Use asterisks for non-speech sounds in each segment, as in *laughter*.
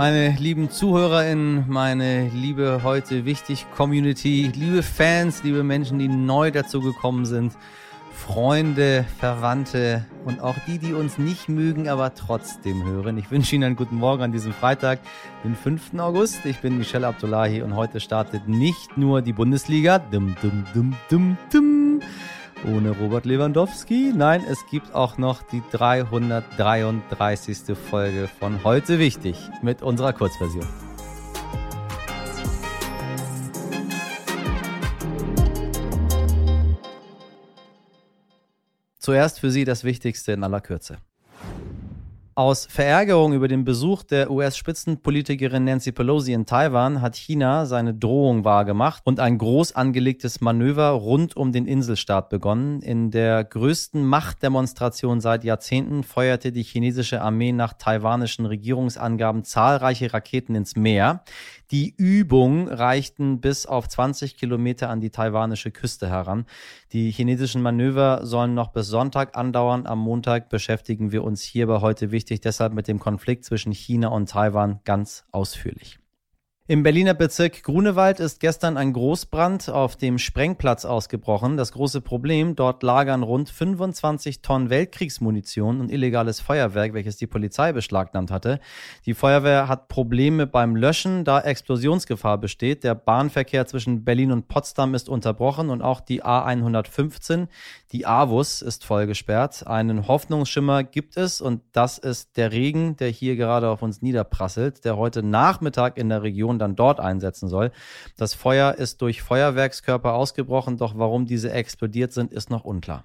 Meine lieben ZuhörerInnen, meine liebe heute wichtig Community, liebe Fans, liebe Menschen, die neu dazu gekommen sind, Freunde, Verwandte und auch die, die uns nicht mögen, aber trotzdem hören. Ich wünsche Ihnen einen guten Morgen an diesem Freitag, den 5. August. Ich bin Michelle Abdullahi und heute startet nicht nur die Bundesliga, dum, dum, dum, dum, dum, ohne Robert Lewandowski. Nein, es gibt auch noch die 333. Folge von Heute Wichtig mit unserer Kurzversion. Zuerst für Sie das Wichtigste in aller Kürze. Aus Verärgerung über den Besuch der US-Spitzenpolitikerin Nancy Pelosi in Taiwan hat China seine Drohung wahrgemacht und ein groß angelegtes Manöver rund um den Inselstaat begonnen. In der größten Machtdemonstration seit Jahrzehnten feuerte die chinesische Armee nach taiwanischen Regierungsangaben zahlreiche Raketen ins Meer. Die Übung reichten bis auf 20 Kilometer an die taiwanische Küste heran. Die chinesischen Manöver sollen noch bis Sonntag andauern. Am Montag beschäftigen wir uns hierbei heute wichtig deshalb mit dem Konflikt zwischen China und Taiwan ganz ausführlich. Im Berliner Bezirk Grunewald ist gestern ein Großbrand auf dem Sprengplatz ausgebrochen. Das große Problem, dort lagern rund 25 Tonnen Weltkriegsmunition und illegales Feuerwerk, welches die Polizei beschlagnahmt hatte. Die Feuerwehr hat Probleme beim Löschen, da Explosionsgefahr besteht. Der Bahnverkehr zwischen Berlin und Potsdam ist unterbrochen und auch die A115, die AWUS, ist voll gesperrt. Einen Hoffnungsschimmer gibt es und das ist der Regen, der hier gerade auf uns niederprasselt, der heute Nachmittag in der Region dann dort einsetzen soll. Das Feuer ist durch Feuerwerkskörper ausgebrochen, doch warum diese explodiert sind, ist noch unklar.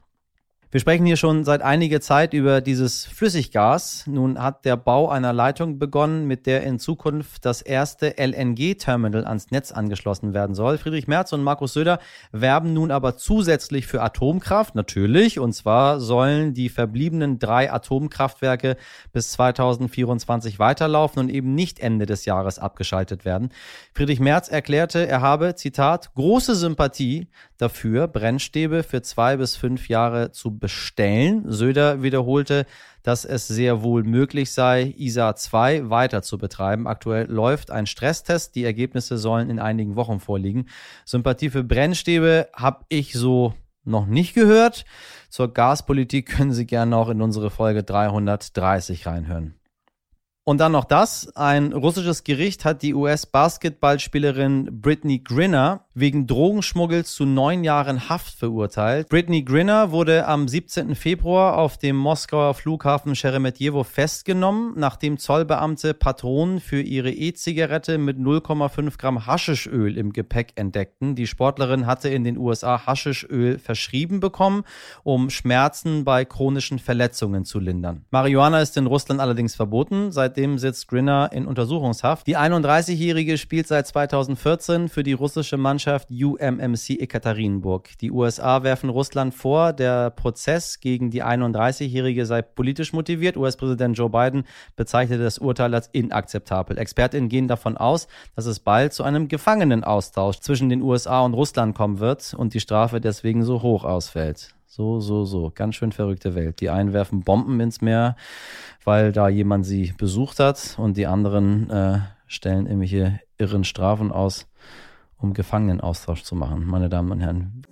Wir sprechen hier schon seit einiger Zeit über dieses Flüssiggas. Nun hat der Bau einer Leitung begonnen, mit der in Zukunft das erste LNG-Terminal ans Netz angeschlossen werden soll. Friedrich Merz und Markus Söder werben nun aber zusätzlich für Atomkraft, natürlich. Und zwar sollen die verbliebenen drei Atomkraftwerke bis 2024 weiterlaufen und eben nicht Ende des Jahres abgeschaltet werden. Friedrich Merz erklärte, er habe, Zitat, große Sympathie dafür, Brennstäbe für zwei bis fünf Jahre zu bestellen. Söder wiederholte, dass es sehr wohl möglich sei, ISA 2 weiter zu betreiben. Aktuell läuft ein Stresstest. Die Ergebnisse sollen in einigen Wochen vorliegen. Sympathie für Brennstäbe habe ich so noch nicht gehört. Zur Gaspolitik können Sie gerne auch in unsere Folge 330 reinhören. Und dann noch das. Ein russisches Gericht hat die US-Basketballspielerin Britney Grinner wegen Drogenschmuggels zu neun Jahren Haft verurteilt. Britney Grinner wurde am 17. Februar auf dem Moskauer Flughafen Sheremetyevo festgenommen, nachdem Zollbeamte Patronen für ihre E-Zigarette mit 0,5 Gramm Haschischöl im Gepäck entdeckten. Die Sportlerin hatte in den USA Haschischöl verschrieben bekommen, um Schmerzen bei chronischen Verletzungen zu lindern. Marihuana ist in Russland allerdings verboten. Seit Seitdem sitzt Grinner in Untersuchungshaft. Die 31-Jährige spielt seit 2014 für die russische Mannschaft UMMC Ekaterinburg. Die USA werfen Russland vor, der Prozess gegen die 31-Jährige sei politisch motiviert. US-Präsident Joe Biden bezeichnete das Urteil als inakzeptabel. Expertinnen gehen davon aus, dass es bald zu einem Gefangenenaustausch zwischen den USA und Russland kommen wird und die Strafe deswegen so hoch ausfällt. So, so, so. Ganz schön verrückte Welt. Die einen werfen Bomben ins Meer, weil da jemand sie besucht hat und die anderen äh, stellen irgendwelche irren Strafen aus, um Gefangenenaustausch zu machen. Meine Damen und Herren.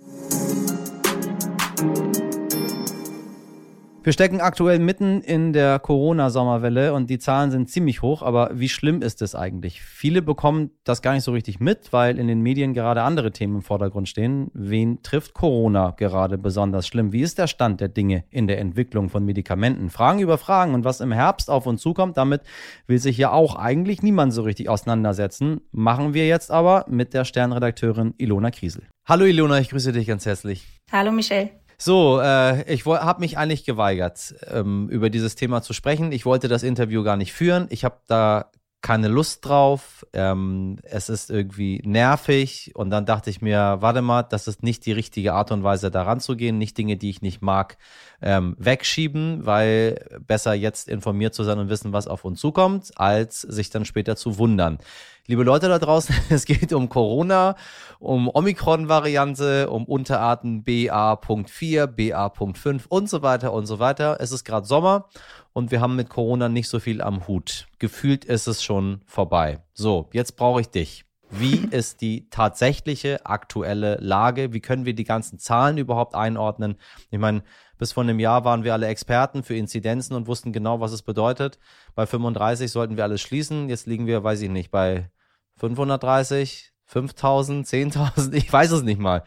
Wir stecken aktuell mitten in der Corona-Sommerwelle und die Zahlen sind ziemlich hoch, aber wie schlimm ist es eigentlich? Viele bekommen das gar nicht so richtig mit, weil in den Medien gerade andere Themen im Vordergrund stehen. Wen trifft Corona gerade besonders schlimm? Wie ist der Stand der Dinge in der Entwicklung von Medikamenten? Fragen über Fragen und was im Herbst auf uns zukommt, damit will sich ja auch eigentlich niemand so richtig auseinandersetzen. Machen wir jetzt aber mit der Sternredakteurin Ilona Kriesel. Hallo Ilona, ich grüße dich ganz herzlich. Hallo Michelle. So, äh, ich habe mich eigentlich geweigert, ähm, über dieses Thema zu sprechen. Ich wollte das Interview gar nicht führen. Ich habe da keine Lust drauf. Ähm, es ist irgendwie nervig. Und dann dachte ich mir, warte mal, das ist nicht die richtige Art und Weise, daran zu gehen. Nicht Dinge, die ich nicht mag, ähm, wegschieben, weil besser jetzt informiert zu sein und wissen, was auf uns zukommt, als sich dann später zu wundern. Liebe Leute da draußen, *laughs* es geht um Corona, um Omikron-Variante, um Unterarten BA.4, BA.5 und so weiter und so weiter. Es ist gerade Sommer und wir haben mit Corona nicht so viel am Hut. Gefühlt ist es schon vorbei. So, jetzt brauche ich dich. Wie *laughs* ist die tatsächliche aktuelle Lage? Wie können wir die ganzen Zahlen überhaupt einordnen? Ich meine, bis vor einem Jahr waren wir alle Experten für Inzidenzen und wussten genau, was es bedeutet. Bei 35 sollten wir alles schließen. Jetzt liegen wir, weiß ich nicht, bei 530, 5000, 10.000. Ich weiß es nicht mal.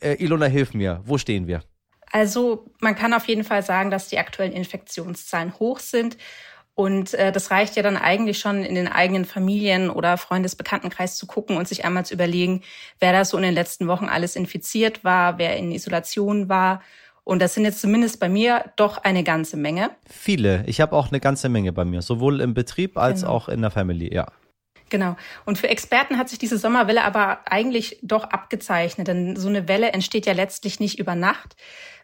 Äh, Ilona, hilf mir. Wo stehen wir? Also man kann auf jeden Fall sagen, dass die aktuellen Infektionszahlen hoch sind. Und äh, das reicht ja dann eigentlich schon in den eigenen Familien oder Freundesbekanntenkreis zu gucken und sich einmal zu überlegen, wer da so in den letzten Wochen alles infiziert war, wer in Isolation war. Und das sind jetzt zumindest bei mir doch eine ganze Menge. Viele. Ich habe auch eine ganze Menge bei mir, sowohl im Betrieb als genau. auch in der Familie, ja. Genau. Und für Experten hat sich diese Sommerwelle aber eigentlich doch abgezeichnet, denn so eine Welle entsteht ja letztlich nicht über Nacht.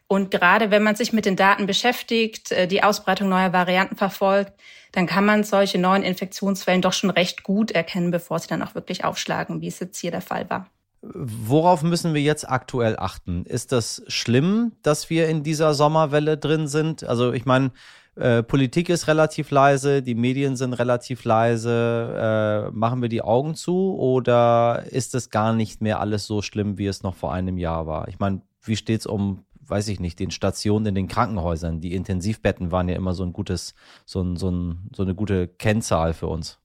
Und gerade wenn man sich mit den Daten beschäftigt, äh, die Ausbreitung neuer Varianten verfolgt, dann kann man solche neuen Infektionswellen doch schon recht gut erkennen, bevor sie dann auch wirklich aufschlagen, wie es jetzt hier der Fall war. Worauf müssen wir jetzt aktuell achten? Ist das schlimm, dass wir in dieser Sommerwelle drin sind? Also ich meine, äh, Politik ist relativ leise, die Medien sind relativ leise. Äh, machen wir die Augen zu oder ist es gar nicht mehr alles so schlimm, wie es noch vor einem Jahr war? Ich meine, wie steht es um weiß ich nicht, den Stationen in den Krankenhäusern. Die Intensivbetten waren ja immer so ein gutes, so, ein, so, ein, so eine gute Kennzahl für uns.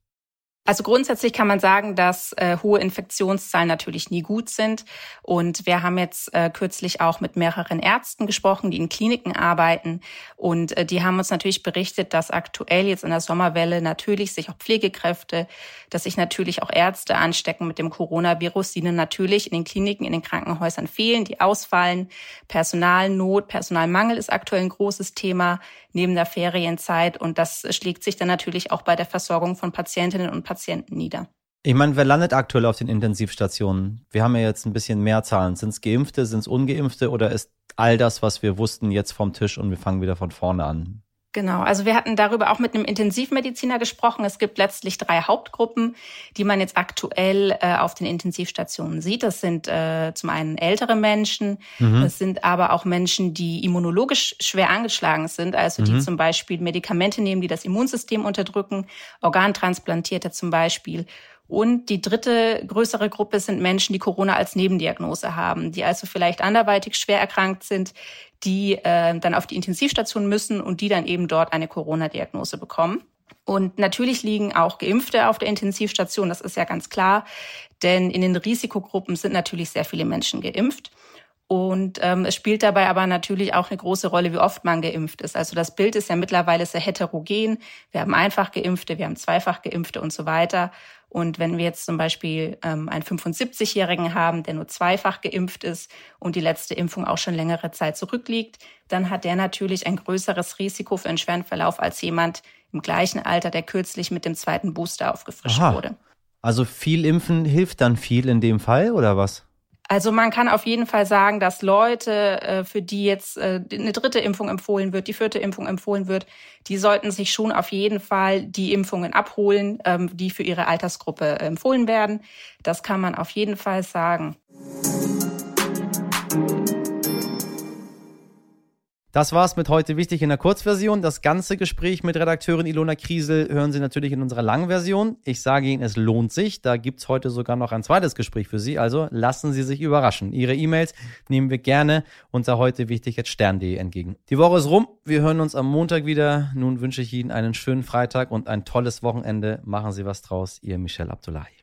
Also grundsätzlich kann man sagen, dass äh, hohe Infektionszahlen natürlich nie gut sind. Und wir haben jetzt äh, kürzlich auch mit mehreren Ärzten gesprochen, die in Kliniken arbeiten. Und äh, die haben uns natürlich berichtet, dass aktuell jetzt in der Sommerwelle natürlich sich auch Pflegekräfte, dass sich natürlich auch Ärzte anstecken mit dem Coronavirus, die natürlich in den Kliniken, in den Krankenhäusern fehlen, die ausfallen. Personalnot, Personalmangel ist aktuell ein großes Thema neben der Ferienzeit. Und das schlägt sich dann natürlich auch bei der Versorgung von Patientinnen und Patienten nieder. Ich meine, wer landet aktuell auf den Intensivstationen? Wir haben ja jetzt ein bisschen mehr Zahlen. Sind es Geimpfte, sind es Ungeimpfte oder ist all das, was wir wussten, jetzt vom Tisch und wir fangen wieder von vorne an? Genau, also wir hatten darüber auch mit einem Intensivmediziner gesprochen. Es gibt letztlich drei Hauptgruppen, die man jetzt aktuell äh, auf den Intensivstationen sieht. Das sind äh, zum einen ältere Menschen, mhm. das sind aber auch Menschen, die immunologisch schwer angeschlagen sind, also die mhm. zum Beispiel Medikamente nehmen, die das Immunsystem unterdrücken, Organtransplantierte zum Beispiel und die dritte größere Gruppe sind Menschen, die Corona als Nebendiagnose haben, die also vielleicht anderweitig schwer erkrankt sind, die äh, dann auf die Intensivstation müssen und die dann eben dort eine Corona-Diagnose bekommen. Und natürlich liegen auch Geimpfte auf der Intensivstation, das ist ja ganz klar, denn in den Risikogruppen sind natürlich sehr viele Menschen geimpft. Und ähm, es spielt dabei aber natürlich auch eine große Rolle, wie oft man geimpft ist. Also das Bild ist ja mittlerweile sehr heterogen. Wir haben einfach geimpfte, wir haben zweifach geimpfte und so weiter. Und wenn wir jetzt zum Beispiel ähm, einen 75-Jährigen haben, der nur zweifach geimpft ist und die letzte Impfung auch schon längere Zeit zurückliegt, dann hat der natürlich ein größeres Risiko für einen schweren Verlauf als jemand im gleichen Alter, der kürzlich mit dem zweiten Booster aufgefrischt Aha. wurde. Also viel Impfen hilft dann viel in dem Fall oder was? Also man kann auf jeden Fall sagen, dass Leute, äh, für die jetzt äh, eine dritte Impfung empfohlen wird, die vierte Impfung empfohlen wird, die sollten sich schon auf jeden Fall die Impfungen abholen, ähm, die für ihre Altersgruppe empfohlen werden. Das kann man auf jeden Fall sagen. Das war's mit heute wichtig in der Kurzversion. Das ganze Gespräch mit Redakteurin Ilona Kriesel hören Sie natürlich in unserer Langversion. Ich sage Ihnen, es lohnt sich. Da gibt's heute sogar noch ein zweites Gespräch für Sie. Also lassen Sie sich überraschen. Ihre E-Mails nehmen wir gerne unter heute wichtig jetzt stern.de entgegen. Die Woche ist rum. Wir hören uns am Montag wieder. Nun wünsche ich Ihnen einen schönen Freitag und ein tolles Wochenende. Machen Sie was draus. Ihr Michel Abdullahi.